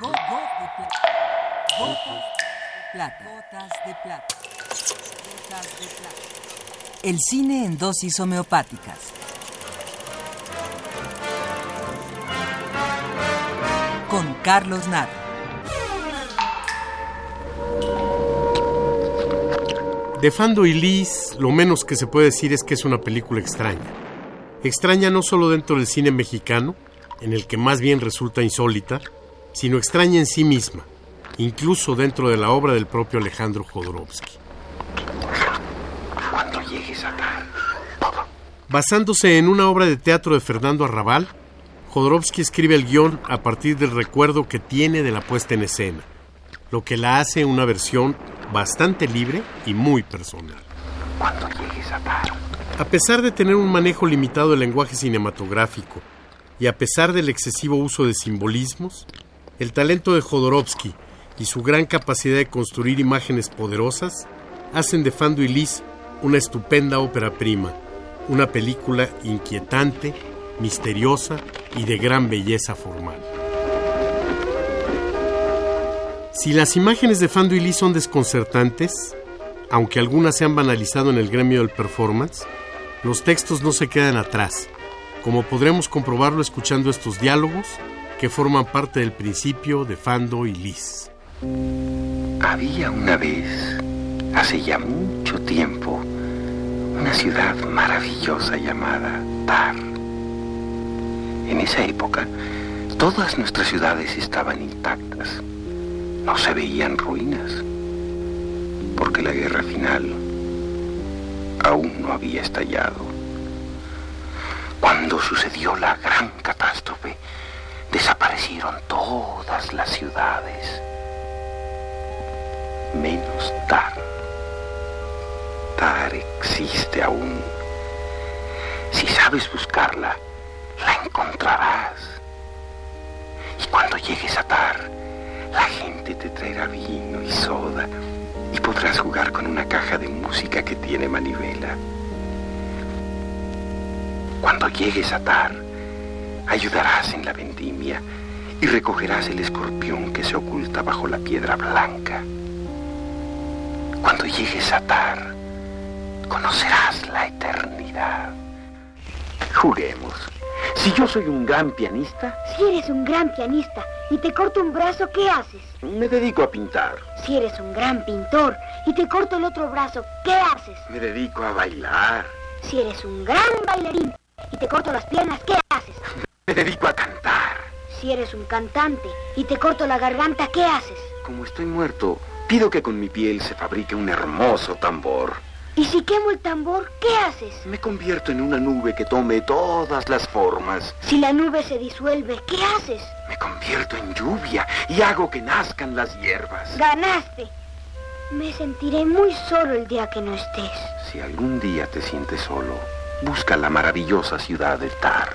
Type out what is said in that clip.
Gotas de plata. Gotas de plata. El cine en dosis homeopáticas. Con Carlos Naro. De Fando y Liz, lo menos que se puede decir es que es una película extraña. Extraña no solo dentro del cine mexicano, en el que más bien resulta insólita, sino extraña en sí misma, incluso dentro de la obra del propio Alejandro Jodorowsky. Cuando llegues. Basándose en una obra de teatro de Fernando Arrabal, Jodorowsky escribe el guion a partir del recuerdo que tiene de la puesta en escena, lo que la hace una versión bastante libre y muy personal. Cuando llegues. A pesar de tener un manejo limitado del lenguaje cinematográfico y a pesar del excesivo uso de simbolismos, el talento de Jodorowsky y su gran capacidad de construir imágenes poderosas hacen de Fando y Liz una estupenda ópera prima, una película inquietante, misteriosa y de gran belleza formal. Si las imágenes de Fando y Liz son desconcertantes, aunque algunas se han banalizado en el gremio del performance, los textos no se quedan atrás, como podremos comprobarlo escuchando estos diálogos que forman parte del principio de Fando y Liz. Había una vez, hace ya mucho tiempo, una ciudad maravillosa llamada Tar. En esa época, todas nuestras ciudades estaban intactas. No se veían ruinas, porque la guerra final aún no había estallado. Cuando sucedió la gran catástrofe, todas las ciudades, menos Tar. Tar existe aún. Si sabes buscarla, la encontrarás. Y cuando llegues a Tar, la gente te traerá vino y soda y podrás jugar con una caja de música que tiene manivela. Cuando llegues a Tar, ayudarás en la vendimia y recogerás el escorpión que se oculta bajo la piedra blanca. Cuando llegues a Tar, conocerás la eternidad. Juguemos. Si yo soy un gran pianista, Si eres un gran pianista y te corto un brazo, ¿qué haces? me dedico a pintar. Si eres un gran pintor y te corto el otro brazo, ¿qué haces? Me dedico a bailar. Si eres un gran bailarín y te corto las piernas, ¿qué haces? Me dedico a. Si eres un cantante y te corto la garganta, ¿qué haces? Como estoy muerto, pido que con mi piel se fabrique un hermoso tambor. Y si quemo el tambor, ¿qué haces? Me convierto en una nube que tome todas las formas. Si la nube se disuelve, ¿qué haces? Me convierto en lluvia y hago que nazcan las hierbas. Ganaste. Me sentiré muy solo el día que no estés. Si algún día te sientes solo, busca la maravillosa ciudad de Tar.